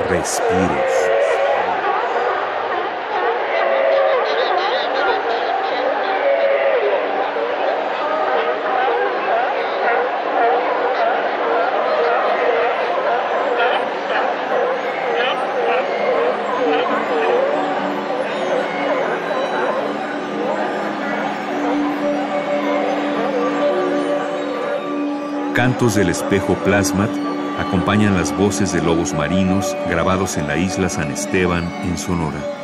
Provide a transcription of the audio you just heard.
Respiros. Cantos del espejo plasmat acompañan las voces de lobos marinos grabados en la isla San Esteban, en Sonora.